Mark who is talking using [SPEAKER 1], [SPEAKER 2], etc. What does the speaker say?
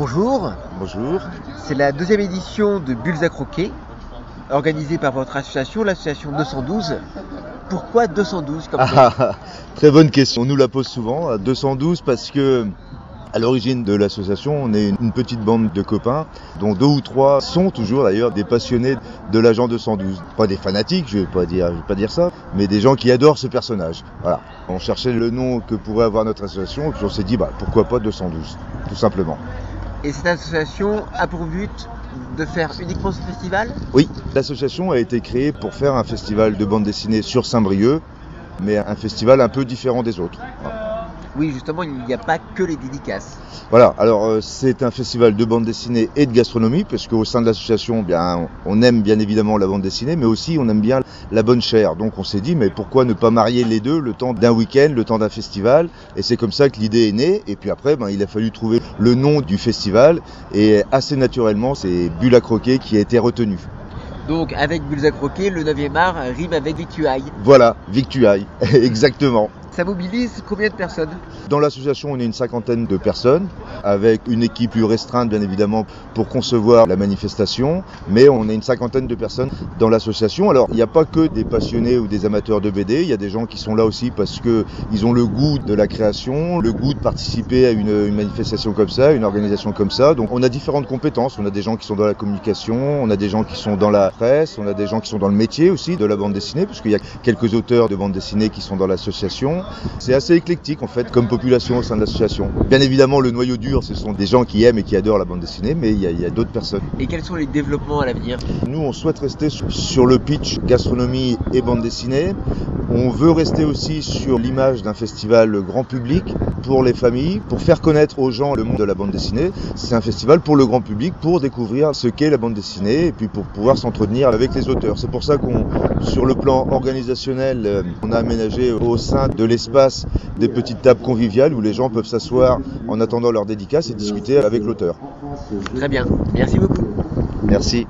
[SPEAKER 1] Bonjour,
[SPEAKER 2] Bonjour.
[SPEAKER 1] c'est la deuxième édition de Bulles à croquer, organisée par votre association, l'association 212. Pourquoi 212 comme nom
[SPEAKER 2] Ah, ah, très bonne question. On nous la pose souvent. à 212 parce que à l'origine de l'association, on est une petite bande de copains, dont deux ou trois sont toujours d'ailleurs des passionnés de l'agent 212. Pas des fanatiques, je vais pas dire, je vais pas dire ça, mais des gens qui adorent ce personnage. Voilà. On cherchait le nom que pourrait avoir notre association, et puis on s'est dit, bah, pourquoi pas 212, tout simplement.
[SPEAKER 1] Et cette association a pour but de faire uniquement ce festival
[SPEAKER 2] Oui, l'association a été créée pour faire un festival de bande dessinée sur Saint-Brieuc, mais un festival un peu différent des autres.
[SPEAKER 1] Oui, justement, il n'y a pas que les dédicaces.
[SPEAKER 2] Voilà, alors euh, c'est un festival de bande dessinée et de gastronomie, parce qu'au sein de l'association, bien, on aime bien évidemment la bande dessinée, mais aussi on aime bien la bonne chair. Donc on s'est dit, mais pourquoi ne pas marier les deux le temps d'un week-end, le temps d'un festival? Et c'est comme ça que l'idée est née. Et puis après, ben, il a fallu trouver le nom du festival, et assez naturellement, c'est Bulle à croquer qui a été retenu.
[SPEAKER 1] Donc, avec Bulles à croquer, le 9e art rime avec Victuailles.
[SPEAKER 2] Voilà, Victuailles, exactement.
[SPEAKER 1] Mobilise combien de personnes
[SPEAKER 2] Dans l'association, on est une cinquantaine de personnes, avec une équipe plus restreinte, bien évidemment, pour concevoir la manifestation. Mais on est une cinquantaine de personnes dans l'association. Alors, il n'y a pas que des passionnés ou des amateurs de BD. Il y a des gens qui sont là aussi parce qu'ils ont le goût de la création, le goût de participer à une, une manifestation comme ça, une organisation comme ça. Donc, on a différentes compétences. On a des gens qui sont dans la communication, on a des gens qui sont dans la presse, on a des gens qui sont dans le métier aussi de la bande dessinée, puisqu'il y a quelques auteurs de bande dessinée qui sont dans l'association. C'est assez éclectique en fait comme population au sein de l'association. Bien évidemment le noyau dur ce sont des gens qui aiment et qui adorent la bande dessinée mais il y a, il y a d'autres personnes.
[SPEAKER 1] Et quels sont les développements à l'avenir?
[SPEAKER 2] Nous on souhaite rester sur- sur le pitch gastronomie et bande dessinée. On veut rester aussi sur l'image d'un festival grand public pour les familles, pour faire connaître aux gens le monde de la bande dessinée. C'est un festival pour le grand public, pour découvrir ce qu'est la bande dessinée et puis pour pouvoir s'entretenir avec les auteurs. C'est pour ça qu'on, sur le plan organisationnel, euh, on a aménagé au sein de l'espace des petites tables conviviales où les gens peuvent s'asseoir en attendant leur dédicace et discuter avec l'auteur.
[SPEAKER 1] Très bien, merci beaucoup.
[SPEAKER 2] Merci.